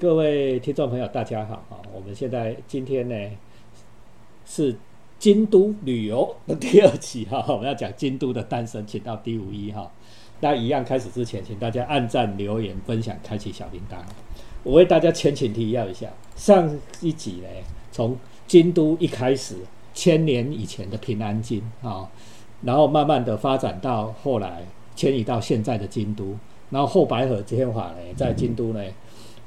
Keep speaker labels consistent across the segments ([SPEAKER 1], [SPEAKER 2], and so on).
[SPEAKER 1] 各位听众朋友，大家好啊！我们现在今天呢是京都旅游的第二期哈，我们要讲京都的诞生，请到第五一哈。那一样开始之前，请大家按赞、留言、分享、开启小铃铛。我为大家前情提要一下，上一集呢，从京都一开始，千年以前的平安京啊，然后慢慢的发展到后来迁移到现在的京都，然后后白河天皇呢，在京都呢，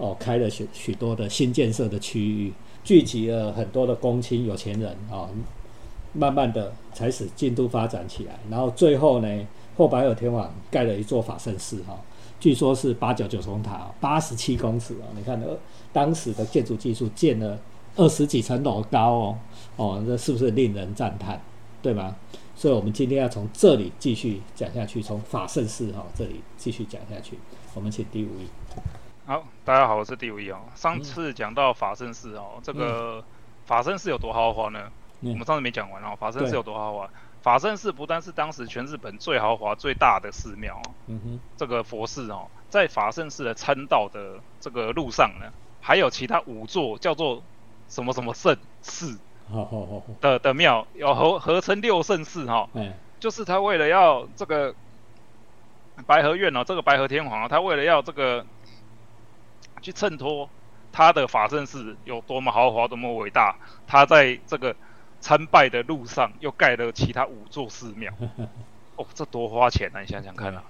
[SPEAKER 1] 哦，开了许许多的新建设的区域，聚集了很多的公卿有钱人啊，慢慢的才使京都发展起来，然后最后呢。后白尔天王盖了一座法圣寺，哈，据说是八角九重塔，八十七公尺啊！你看，呃，当时的建筑技术建了二十几层楼高哦，哦，这是不是令人赞叹，对吗？所以，我们今天要从这里继续讲下去，从法圣寺哈这里继续讲下去。我们请第五位。
[SPEAKER 2] 好，大家好，我是第五一哦。上次讲到法圣寺哦，这个法圣寺有多豪华呢？我们上次没讲完哦，法圣寺有多豪华？法圣寺不但是当时全日本最豪华、最大的寺庙，嗯哼，这个佛寺哦，在法圣寺的参道的这个路上呢，还有其他五座叫做什么什么圣寺，的的庙，有合合称六圣寺哈，嗯，就是他为了要这个白河院哦，这个白河天皇啊，他为了要这个去衬托他的法圣寺有多么豪华、多么伟大，他在这个。参拜的路上又盖了其他五座寺庙，哦，这多花钱啊！你想想看啊，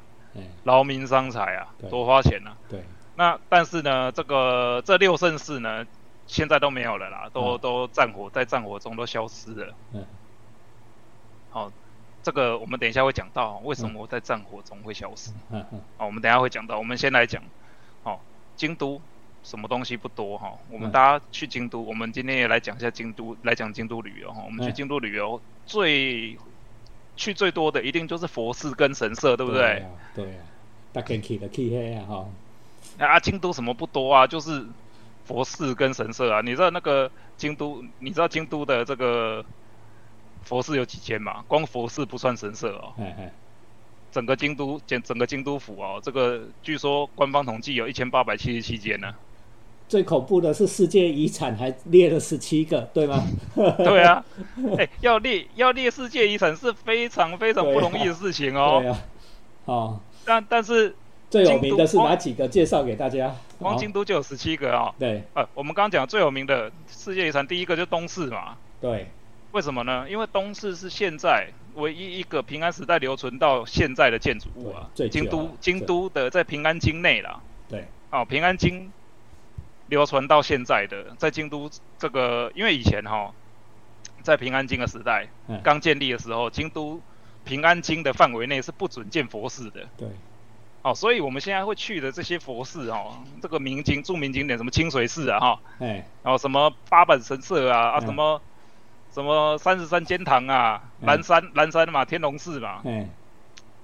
[SPEAKER 2] 劳民伤财啊，多花钱啊！
[SPEAKER 1] 对，
[SPEAKER 2] 那但是呢，这个这六圣寺呢，现在都没有了啦，都都战火在战火中都消失了。嗯，好，这个我们等一下会讲到为什么在战火中会消失。嗯嗯，好，我们等下会讲到，我们先来讲，哦，京都。什么东西不多哈？我们大家去京都，我们今天也来讲一下京都，来讲京都旅游哈。我们去京都旅游，最去最多的一定就是佛寺跟神社，对不对？
[SPEAKER 1] 对啊，大家去的去黑啊哈。
[SPEAKER 2] 啊，京都什么不多啊？就是佛寺跟神社啊。你知道那个京都，你知道京都的这个佛寺有几间吗？光佛寺不算神社哦。整个京都，整整个京都府哦，这个据说官方统计有一千八百七十七间呢。
[SPEAKER 1] 最恐怖的是世界遗产还列了十七个，对吗？
[SPEAKER 2] 对啊，哎，要列要列世界遗产是非常非常不容易的事情哦。
[SPEAKER 1] 对啊，哦，
[SPEAKER 2] 但但是
[SPEAKER 1] 最有名的是哪几个？介绍给大家。
[SPEAKER 2] 光京都就有十七个啊。
[SPEAKER 1] 对，
[SPEAKER 2] 呃，我们刚刚讲最有名的世界遗产，第一个就东寺嘛。
[SPEAKER 1] 对。
[SPEAKER 2] 为什么呢？因为东寺是现在唯一一个平安时代留存到现在的建筑物啊。京都京都的在平安京内啦。
[SPEAKER 1] 对。
[SPEAKER 2] 哦，平安京。流传到现在的，在京都这个，因为以前哈，在平安京的时代，刚建立的时候，京都平安京的范围内是不准建佛寺的。
[SPEAKER 1] 对。
[SPEAKER 2] 哦，所以我们现在会去的这些佛寺哦，这个明经著名景点，什么清水寺啊，哈，哎，然后什么八坂神社啊，啊，什么什么三十三间堂啊，南山南山嘛，天龙寺嘛，哎，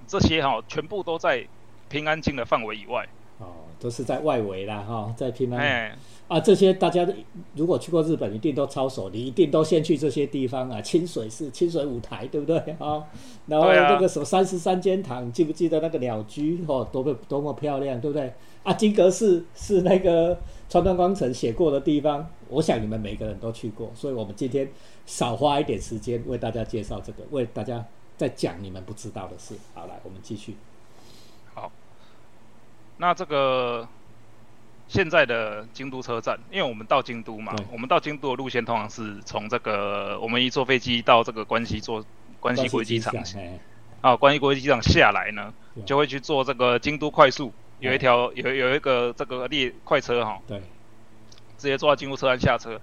[SPEAKER 2] 这些哈，全部都在平安京的范围以外。
[SPEAKER 1] 哦都是在外围啦，哈，在平安啊，这些大家如果去过日本，一定都超熟，你一定都先去这些地方啊。清水寺、清水舞台，对不对啊？然后那个什么三十三间堂，记不记得那个鸟居？哦，多么多么漂亮，对不对？啊，金阁寺是那个川端光成写过的地方，我想你们每个人都去过，所以我们今天少花一点时间为大家介绍这个，为大家再讲你们不知道的事。好，来，我们继续。
[SPEAKER 2] 好那这个现在的京都车站，因为我们到京都嘛，我们到京都的路线通常是从这个我们一坐飞机到这个关西坐关西国际机场，啊，关西国际机场下来呢，就会去坐这个京都快速，有一条有有一个这个列快车哈，
[SPEAKER 1] 对，
[SPEAKER 2] 直接坐到京都车站下车。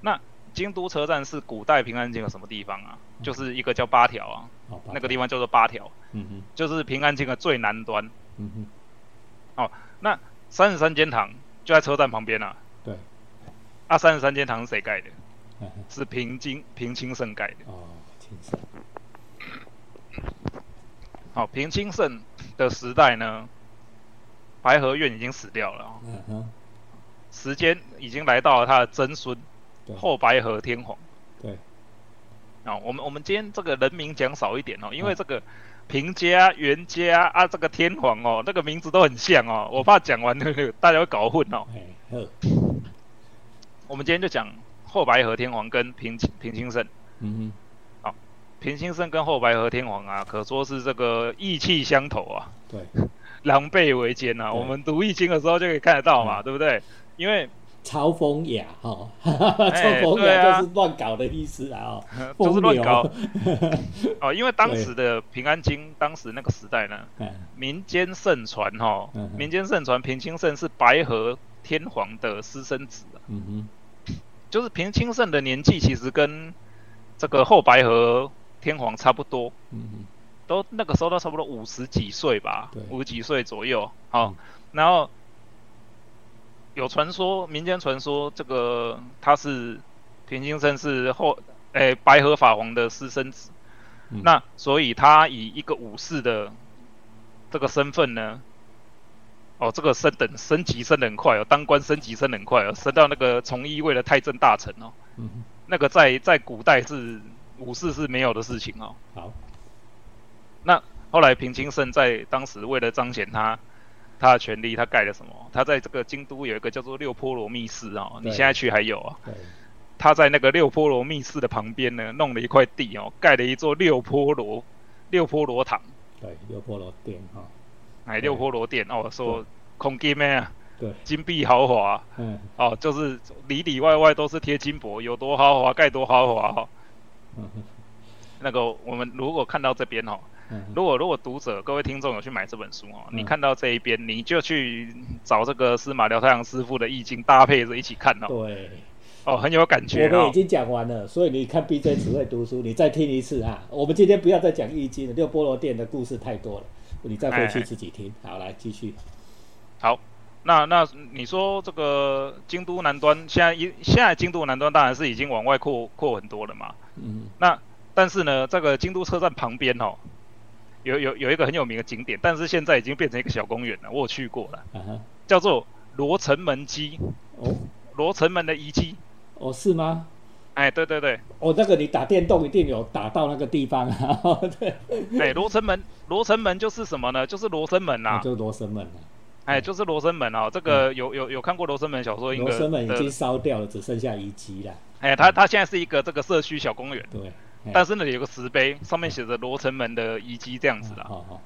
[SPEAKER 2] 那京都车站是古代平安京的什么地方啊？就是一个叫八条啊，那个地方叫做八条，嗯哼，就是平安京的最南端，嗯哼。哦，那三十三间堂就在车站旁边啊。
[SPEAKER 1] 对。
[SPEAKER 2] 啊，三十三间堂是谁盖的？是平津平清盛盖的。哦，清盛。好，平清盛的时代呢，白河院已经死掉了。嗯哼。时间已经来到了他的曾孙后白河天皇。
[SPEAKER 1] 对。
[SPEAKER 2] 啊，我们我们今天这个人名讲少一点哦，因为这个。平家、袁家啊，这个天皇哦，那个名字都很像哦，我怕讲完那个大家会搞混哦。我们今天就讲后白河天皇跟平平清盛。嗯哼。好，平清盛跟后白河天皇啊，可说是这个意气相投啊。
[SPEAKER 1] 对。
[SPEAKER 2] 狼狈为奸呐！我们读易经的时候就可以看得到嘛，对不对？因为
[SPEAKER 1] 嘲风雅哈，嘲风雅就是乱搞的意思啊，
[SPEAKER 2] 就是乱搞。哦，因为当时的平安京，当时那个时代呢，民间盛传哈，民间盛传平清盛是白河天皇的私生子啊。嗯哼，就是平清盛的年纪其实跟这个后白河天皇差不多。嗯哼。都那个时候都差不多五十几岁吧，五十几岁左右。好，然后有传说，民间传说，这个他是平清盛是后诶白河法皇的私生子。那所以他以一个武士的这个身份呢，哦，这个升等升级升很快哦，当官升级升很快哦，升到那个从一位的太政大臣哦。那个在在古代是武士是没有的事情哦。
[SPEAKER 1] 好。
[SPEAKER 2] 那后来平清盛在当时为了彰显他他的权力，他盖了什么？他在这个京都有一个叫做六波罗密寺哦，你现在去还有啊。他在那个六波罗密寺的旁边呢，弄了一块地哦，盖了一座六波罗六波罗堂。
[SPEAKER 1] 对，六波罗殿哈。
[SPEAKER 2] 哎，六波罗殿哦，说空金咩啊？
[SPEAKER 1] 对，
[SPEAKER 2] 金碧豪华。嗯。哦，就是里里外外都是贴金箔，有多豪华盖多豪华哈。嗯那个我们如果看到这边哦。如果如果读者各位听众有去买这本书哦，你看到这一边，你就去找这个司马辽太郎师傅的易经搭配着一起看哦。
[SPEAKER 1] 对，
[SPEAKER 2] 哦，很有感觉。
[SPEAKER 1] 我们已经讲完了，所以你看 BJ 只会读书，你再听一次啊。我们今天不要再讲易经了，六波罗殿的故事太多了，你再回去自己听。好，来继续。
[SPEAKER 2] 好，那那你说这个京都南端现在一现在京都南端当然是已经往外扩扩很多了嘛。嗯。那但是呢，这个京都车站旁边哦。有有有一个很有名的景点，但是现在已经变成一个小公园了。我有去过了，叫做罗城门基。哦，罗城门的遗迹。
[SPEAKER 1] 哦，是吗？
[SPEAKER 2] 哎，对对对。
[SPEAKER 1] 哦，那个你打电动一定有打到那个地方啊。对。
[SPEAKER 2] 哎，罗城门，罗城门就是什么呢？就是罗生门呐。
[SPEAKER 1] 就是罗生门啊。
[SPEAKER 2] 哎，就是罗生门哦。这个有有有看过罗生门小说？
[SPEAKER 1] 罗生门已经烧掉了，只剩下遗迹了。
[SPEAKER 2] 哎，它它现在是一个这个社区小公园。
[SPEAKER 1] 对。
[SPEAKER 2] 但是那里有个石碑，上面写着罗城门的遗迹这样子的。好好。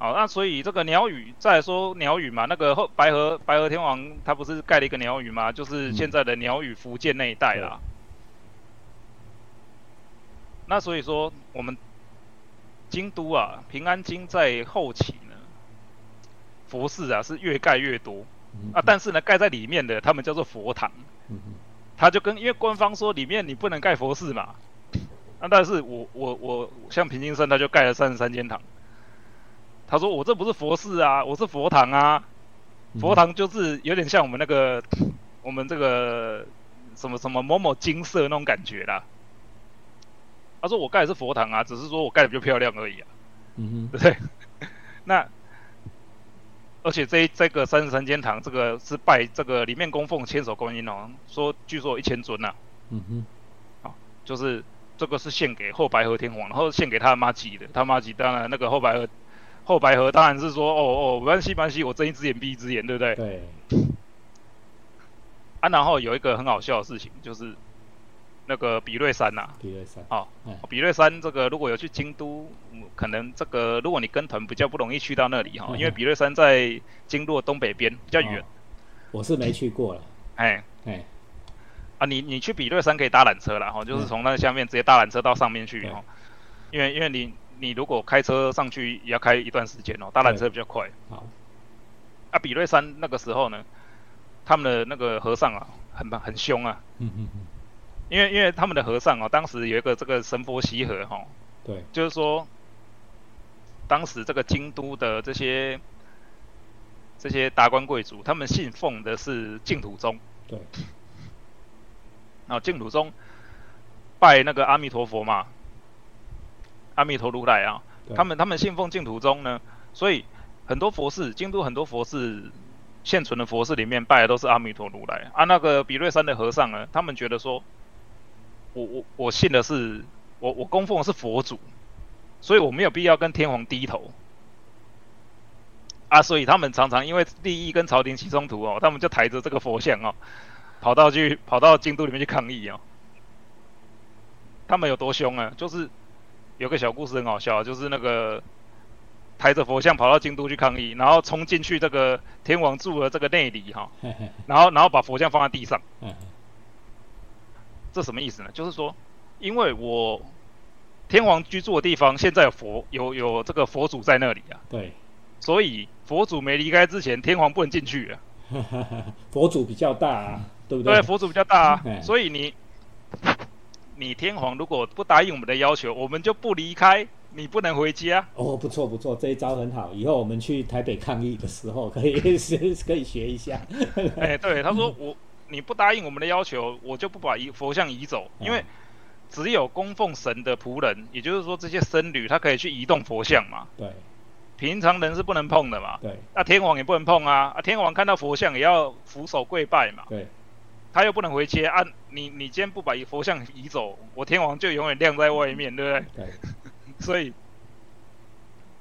[SPEAKER 2] 好，那所以这个鸟语，再说鸟语嘛，那个后白河白河天王他不是盖了一个鸟语吗？就是现在的鸟语福建那一带啦。那所以说我们京都啊，平安京在后期呢，佛寺啊是越盖越多啊，但是呢盖在里面的他们叫做佛堂。他就跟因为官方说里面你不能盖佛寺嘛，那但是我我我像平津山他就盖了三十三间堂，他说我这不是佛寺啊，我是佛堂啊，佛堂就是有点像我们那个我们这个什么什么某某金色那种感觉啦。他说我盖的是佛堂啊，只是说我盖的比较漂亮而已啊，嗯哼，对不对？那。而且这这个三十三间堂，这个是拜这个里面供奉千手观音哦，说据说一千尊呐。嗯哼，好，就是这个是献给后白河天皇，然后献给他妈吉的，他妈吉当然那个后白河后白河当然是说哦哦，没关系没关系，我睁一只眼闭一只眼，对不对？
[SPEAKER 1] 对。
[SPEAKER 2] 啊，然后有一个很好笑的事情就是。那个比瑞山呐，
[SPEAKER 1] 比瑞山，
[SPEAKER 2] 哦，比瑞山这个如果有去京都，可能这个如果你跟团比较不容易去到那里哈，因为比瑞山在京都东北边比较远。
[SPEAKER 1] 我是没去过了，
[SPEAKER 2] 哎。哎，啊你你去比瑞山可以搭缆车了哈，就是从那下面直接搭缆车到上面去哈，因为因为你你如果开车上去也要开一段时间哦，搭缆车比较快。好，啊比瑞山那个时候呢，他们的那个和尚啊，很很凶啊。嗯嗯嗯。因为因为他们的和尚哦，当时有一个这个神佛习和哈，
[SPEAKER 1] 对，
[SPEAKER 2] 就是说，当时这个京都的这些这些达官贵族，他们信奉的是净土宗，
[SPEAKER 1] 对，
[SPEAKER 2] 啊净土宗拜那个阿弥陀佛嘛，阿弥陀如来啊，他们他们信奉净土宗呢，所以很多佛寺，京都很多佛寺现存的佛寺里面拜的都是阿弥陀如来，啊那个比瑞山的和尚呢，他们觉得说。我我我信的是我我供奉的是佛祖，所以我没有必要跟天皇低头。啊，所以他们常常因为利益跟朝廷起冲突哦，他们就抬着这个佛像哦，跑到去跑到京都里面去抗议哦。他们有多凶啊？就是有个小故事很好笑，就是那个抬着佛像跑到京都去抗议，然后冲进去这个天王住的这个内里哈，然后然后把佛像放在地上。这什么意思呢？就是说，因为我天王居住的地方现在有佛有有这个佛祖在那里啊。
[SPEAKER 1] 对。
[SPEAKER 2] 所以佛祖没离开之前，天皇不能进去啊。
[SPEAKER 1] 佛祖比较大啊，对不对？对，
[SPEAKER 2] 佛祖比较大啊。所以你你天皇如果不答应我们的要求，我们就不离开，你不能回家。
[SPEAKER 1] 哦，不错不错，这一招很好。以后我们去台北抗议的时候，可以 可以学一下。
[SPEAKER 2] 哎，对，他说我你不答应我们的要求，我就不把移佛像移走，因为只有供奉神的仆人，也就是说这些僧侣，他可以去移动佛像嘛。
[SPEAKER 1] 对。
[SPEAKER 2] 平常人是不能碰的嘛，
[SPEAKER 1] 对，
[SPEAKER 2] 那天王也不能碰啊，啊，天王看到佛像也要俯首跪拜嘛，
[SPEAKER 1] 对，
[SPEAKER 2] 他又不能回切啊，你你今天不把佛像移走，我天王就永远晾在外面，对不
[SPEAKER 1] 对？对，
[SPEAKER 2] 所以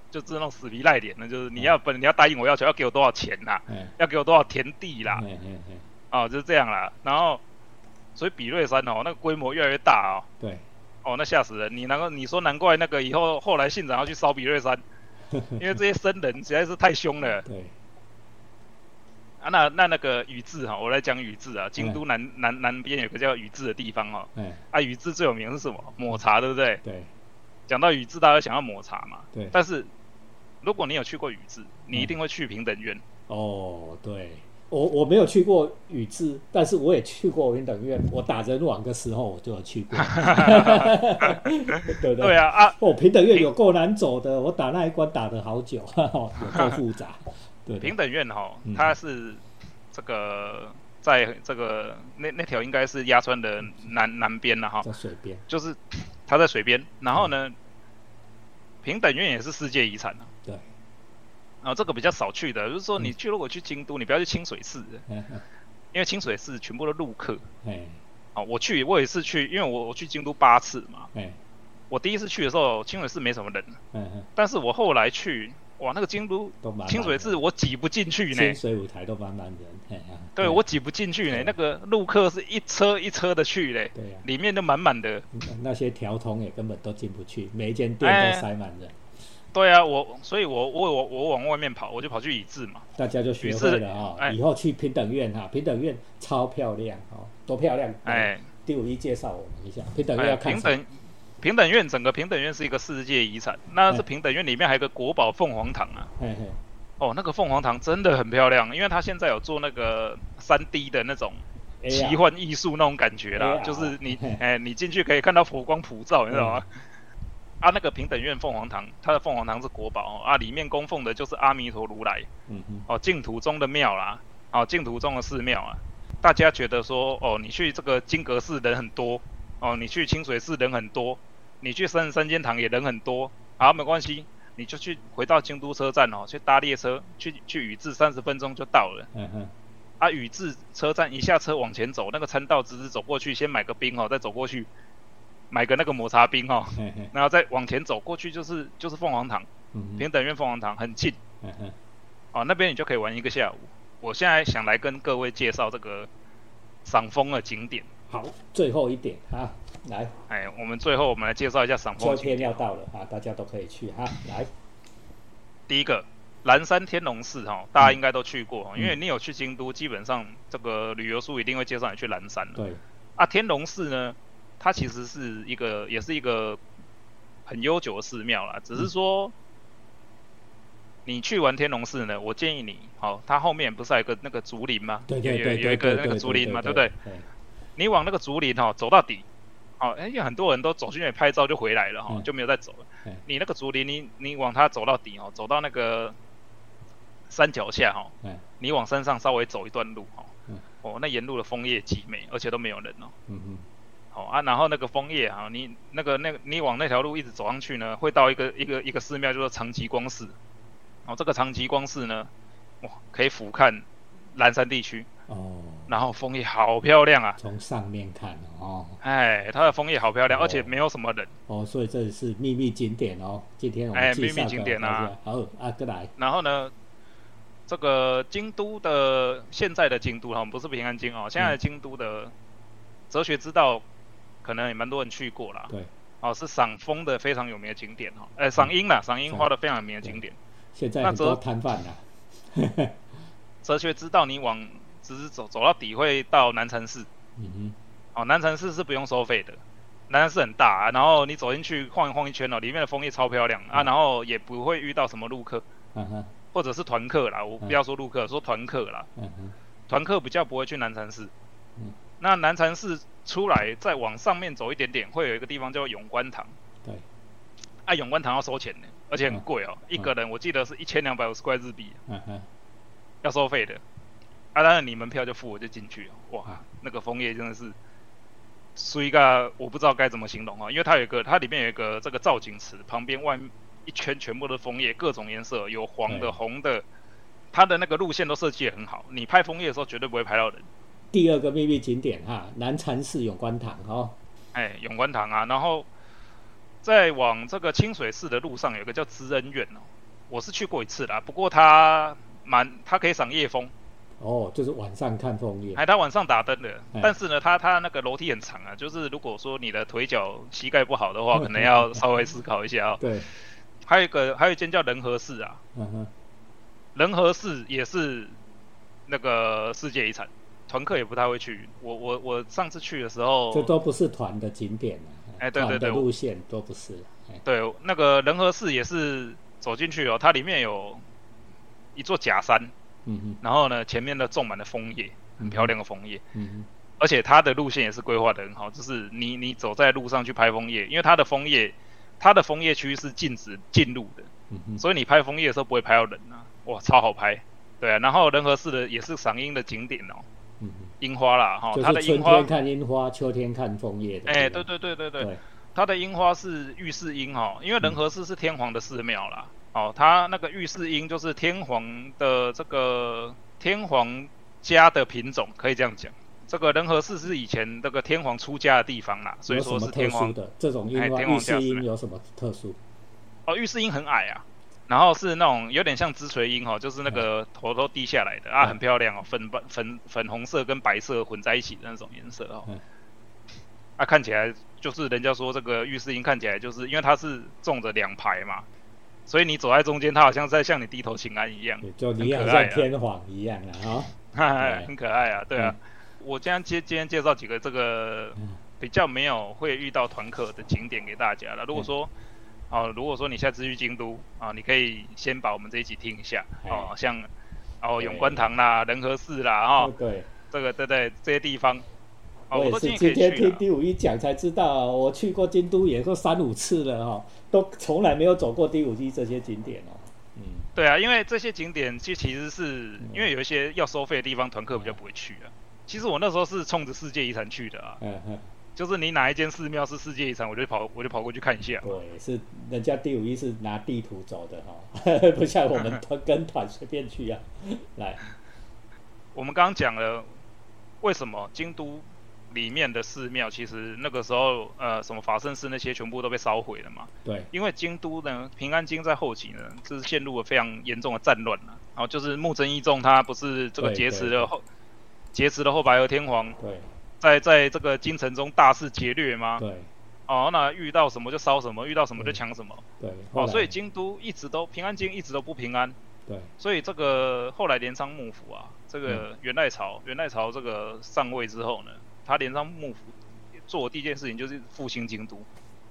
[SPEAKER 2] 就是那种死皮赖脸的，就是你要本你要答应我要求，要给我多少钱呐？要给我多少田地啦？哦，就是这样啦。然后，所以比瑞山哦，那个规模越来越大哦。
[SPEAKER 1] 对，
[SPEAKER 2] 哦，那吓死人！你难怪你说难怪那个以后后来信长要去烧比瑞山。因为这些僧人实在是太凶了。
[SPEAKER 1] 对。
[SPEAKER 2] 啊，那那那个宇治哈，我来讲宇治啊。京都南南南边有个叫宇治的地方哦。
[SPEAKER 1] 嗯。
[SPEAKER 2] 啊，宇治最有名是什么？抹茶，对不对？
[SPEAKER 1] 对。
[SPEAKER 2] 讲到宇治，大家想要抹茶嘛？
[SPEAKER 1] 对。
[SPEAKER 2] 但是，如果你有去过宇治，你一定会去平等院。
[SPEAKER 1] 哦，对。我我没有去过宇治，但是我也去过平等院。我打人网的时候，我就有去过。对不对？
[SPEAKER 2] 对啊啊！
[SPEAKER 1] 哦，平等院有够难走的，我打那一关打的好久，有够复杂。对，
[SPEAKER 2] 平等院哈，它是这个在这个那那条应该是鸭川的南南边了哈，
[SPEAKER 1] 在水边，
[SPEAKER 2] 就是它在水边。然后呢，平等院也是世界遗产啊。
[SPEAKER 1] 对。
[SPEAKER 2] 然后这个比较少去的，就是说你去如果去京都，你不要去清水寺，因为清水寺全部都陆客。哦，我去我也是去，因为我我去京都八次嘛。我第一次去的时候，清水寺没什么人。但是我后来去，哇，那个京都清水寺我挤不进去呢。
[SPEAKER 1] 清水舞台都满满人。
[SPEAKER 2] 对，我挤不进去呢。那个陆客是一车一车的去嘞。
[SPEAKER 1] 对
[SPEAKER 2] 里面都满满的。
[SPEAKER 1] 那些条通也根本都进不去，每一间店都塞满人。
[SPEAKER 2] 对啊，我所以，我我我我往外面跑，我就跑去宇治嘛。
[SPEAKER 1] 大家就学会了哈，以后去平等院哈，平等院超漂亮哦，多漂亮！哎，第五一介绍我们一下平等院要看
[SPEAKER 2] 平等平等院整个平等院是一个世界遗产，那是平等院里面还有个国宝凤凰堂啊。嘿嘿。哦，那个凤凰堂真的很漂亮，因为它现在有做那个三 D 的那种奇幻艺术那种感觉啦，就是你哎，你进去可以看到佛光普照，你知道吗？啊，那个平等院凤凰堂，它的凤凰堂是国宝啊，里面供奉的就是阿弥陀如来，嗯哼，哦，净土中的庙啦，哦，净土中的寺庙啊，大家觉得说，哦，你去这个金阁寺人很多，哦，你去清水寺人很多，你去三三间堂也人很多，好，没关系，你就去回到京都车站哦，去搭列车去去宇治，三十分钟就到了，嗯哼，啊，宇治车站一下车往前走，那个参道直直走过去，先买个冰哦，再走过去。买个那个抹茶冰哈，然后再往前走过去就是就是凤凰堂，平等院凤凰堂很近，哦那边你就可以玩一个下午。我现在想来跟各位介绍这个赏枫的景点。
[SPEAKER 1] 好，最后一点哈，来，
[SPEAKER 2] 哎，我们最后我们来介绍一下赏枫。
[SPEAKER 1] 秋天要到了啊，大家都可以去哈，来。
[SPEAKER 2] 第一个蓝山天龙寺哈，大家应该都去过，因为你有去京都，基本上这个旅游书一定会介绍你去蓝山的。
[SPEAKER 1] 对。
[SPEAKER 2] 啊，天龙寺呢？它其实是一个，也是一个很悠久的寺庙啦。只是说，你去完天龙寺呢，我建议你，好，它后面不是有个那个竹林吗？
[SPEAKER 1] 对对对，
[SPEAKER 2] 有一个那个竹林嘛，对不对？你往那个竹林哦走到底，哦，哎，很多人都走进去拍照就回来了哈，就没有再走了。你那个竹林，你你往它走到底哦，走到那个山脚下哈，你往山上稍微走一段路哈，哦，那沿路的枫叶极美，而且都没有人哦。嗯嗯。哦啊，然后那个枫叶啊，你那个那个你往那条路一直走上去呢，会到一个一个一个寺庙，叫做长吉光寺。哦，这个长吉光寺呢，哇，可以俯瞰蓝山地区。哦。然后枫叶好漂亮啊！
[SPEAKER 1] 从上面看哦，
[SPEAKER 2] 哎，它的枫叶好漂亮，而且没有什么人
[SPEAKER 1] 哦，所以这是秘密景点哦。今天我们
[SPEAKER 2] 哎，秘密景点啊，
[SPEAKER 1] 好啊，哥来。
[SPEAKER 2] 然后呢，这个京都的现在的京都哈，不是平安京哦，现在的京都的哲学之道，可能也蛮多人去过啦。
[SPEAKER 1] 对，
[SPEAKER 2] 哦，是赏枫的非常有名的景点哈，哎，赏樱啦，赏樱花的非常有名的景点。
[SPEAKER 1] 现在很多摊贩啦。
[SPEAKER 2] 哲学之道，你往。只是走走到底会到南禅寺，嗯哼，哦，南禅寺是不用收费的，南禅寺很大啊，然后你走进去晃一晃一圈哦，里面的枫叶超漂亮啊，然后也不会遇到什么路客，嗯哼，或者是团客啦，我不要说路客，说团客啦，嗯哼，团客比较不会去南禅寺，嗯，那南禅寺出来再往上面走一点点，会有一个地方叫永观堂，
[SPEAKER 1] 对，
[SPEAKER 2] 啊，永观堂要收钱的，而且很贵哦，一个人我记得是一千两百五十块日币，嗯哼，要收费的。啊，当然你门票就付，我就进去了。哇，那个枫叶真的是，是一个我不知道该怎么形容啊，因为它有一个，它里面有一个这个造景池，旁边外一圈全部的枫叶，各种颜色，有黄的、红的，它的那个路线都设计得很好。你拍枫叶的时候绝对不会拍到人。
[SPEAKER 1] 第二个秘密景点哈，南禅寺永观堂哦。
[SPEAKER 2] 哎，永观堂啊，然后在往这个清水寺的路上有个叫知恩院哦，我是去过一次啦，不过它蛮，它可以赏夜枫。
[SPEAKER 1] 哦，就是晚上看枫叶。
[SPEAKER 2] 哎，它晚上打灯的，但是呢，它它那个楼梯很长啊，就是如果说你的腿脚膝盖不好的话，可能要稍微思考一下哦。
[SPEAKER 1] 对。
[SPEAKER 2] 还有一个，还有一间叫仁和寺啊。嗯哼。仁和寺也是那个世界遗产，团客也不太会去。我我我上次去的时候，
[SPEAKER 1] 这都不是团的景点
[SPEAKER 2] 哎，对对对，
[SPEAKER 1] 路线都不是。
[SPEAKER 2] 对，那个仁和寺也是走进去哦，它里面有一座假山。嗯哼，然后呢，前面呢种满了枫叶，很漂亮的枫叶。嗯哼，而且它的路线也是规划的很好，就是你你走在路上去拍枫叶，因为它的枫叶，它的枫叶区是禁止进入的。嗯哼，所以你拍枫叶的时候不会拍到人啊，哇，超好拍。对啊，然后仁和寺的也是赏樱的景点哦。嗯，樱花啦，哈，它的樱
[SPEAKER 1] 花。春天看樱花，秋天看枫叶的。
[SPEAKER 2] 哎，对对对对对，它的樱花是御世樱哈，因为仁和寺是天皇的寺庙啦。哦，它那个御世樱就是天皇的这个天皇家的品种，可以这样讲。这个仁和寺是以前那个天皇出家的地方啦，所以说是天皇
[SPEAKER 1] 的这种樱花。玉世樱有什么特殊？
[SPEAKER 2] 哦，玉世樱很矮啊，然后是那种有点像枝垂樱哦，就是那个头都低下来的啊，很漂亮哦，粉白粉粉红色跟白色混在一起的那种颜色哦。啊，看起来就是人家说这个玉世樱看起来就是因为它是种着两排嘛。所以你走在中间，它好像在向你低头请安一样，
[SPEAKER 1] 就你好像天皇一样啊，
[SPEAKER 2] 哈，很可爱啊，对啊。我今天介今天介绍几个这个比较没有会遇到团客的景点给大家了。如果说，哦，如果说你下次去京都啊，你可以先把我们这一集听一下哦，像哦永观堂啦、仁和寺啦，哈，
[SPEAKER 1] 对，
[SPEAKER 2] 这个对对这些地方。
[SPEAKER 1] 我也是今天听第五一讲才知道，我去过京都也说三五次了哈，都从来没有走过第五一这些景点哦。
[SPEAKER 2] 嗯，对啊，因为这些景点其其实是因为有一些要收费的地方，团客比较不会去啊。其实我那时候是冲着世界遗产去的啊，嗯嗯，就是你哪一间寺庙是世界遗产，我就跑我就跑过去看一下。
[SPEAKER 1] 对，是人家第五一是拿地图走的哈，不像我们团 跟团随便去啊。来，
[SPEAKER 2] 我们刚刚讲了为什么京都。里面的寺庙其实那个时候，呃，什么法圣寺那些全部都被烧毁了嘛。
[SPEAKER 1] 对。
[SPEAKER 2] 因为京都呢，平安京在后期呢，就是陷入了非常严重的战乱了。然后就是木曾义重他不是这个劫持了后，劫持了后白河天皇。
[SPEAKER 1] 对。
[SPEAKER 2] 在在这个京城中大肆劫掠吗？
[SPEAKER 1] 对。
[SPEAKER 2] 哦，那遇到什么就烧什么，遇到什么就抢什么。
[SPEAKER 1] 对。
[SPEAKER 2] 哦，所以京都一直都平安京一直都不平安。
[SPEAKER 1] 对。
[SPEAKER 2] 所以这个后来镰仓幕府啊，这个元赖朝，元赖朝这个上位之后呢。他镰仓幕府做第一件事情就是复兴京都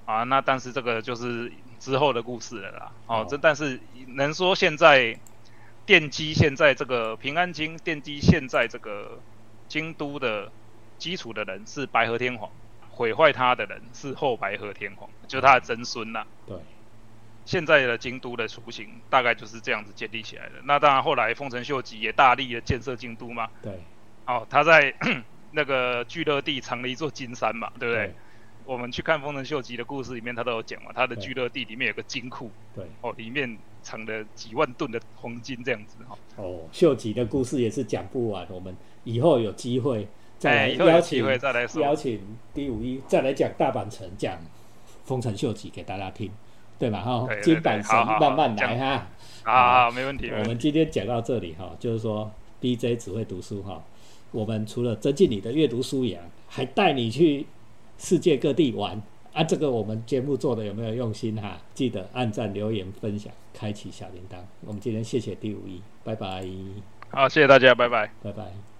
[SPEAKER 2] 啊，那但是这个就是之后的故事了啦。哦，这但是能说现在奠基现在这个平安京奠基现在这个京都的基础的人是白河天皇，毁坏他的人是后白河天皇，就是他的曾孙呐。
[SPEAKER 1] 对，
[SPEAKER 2] 现在的京都的雏形大概就是这样子建立起来的。那当然后来丰臣秀吉也大力的建设京都嘛。
[SPEAKER 1] 对，
[SPEAKER 2] 哦，他在。那个聚乐地藏了一座金山嘛，对不对？我们去看丰臣秀吉的故事里面，他都有讲嘛，他的聚乐地里面有个金库，
[SPEAKER 1] 对，
[SPEAKER 2] 哦，里面藏了几万吨的黄金这样子哈。
[SPEAKER 1] 哦，秀吉的故事也是讲不完，我们以后有机会再来邀请
[SPEAKER 2] 再来
[SPEAKER 1] 邀请第五一再来讲大阪城，讲丰臣秀吉给大家听，对吧？哈，金板神慢慢来哈。
[SPEAKER 2] 啊，没问题。
[SPEAKER 1] 我们今天讲到这里哈，就是说 DJ 只会读书哈。我们除了增进你的阅读素养，还带你去世界各地玩啊！这个我们节目做的有没有用心哈？记得按赞、留言、分享、开启小铃铛。我们今天谢谢第五一，拜拜。
[SPEAKER 2] 好，谢谢大家，拜拜，
[SPEAKER 1] 拜拜。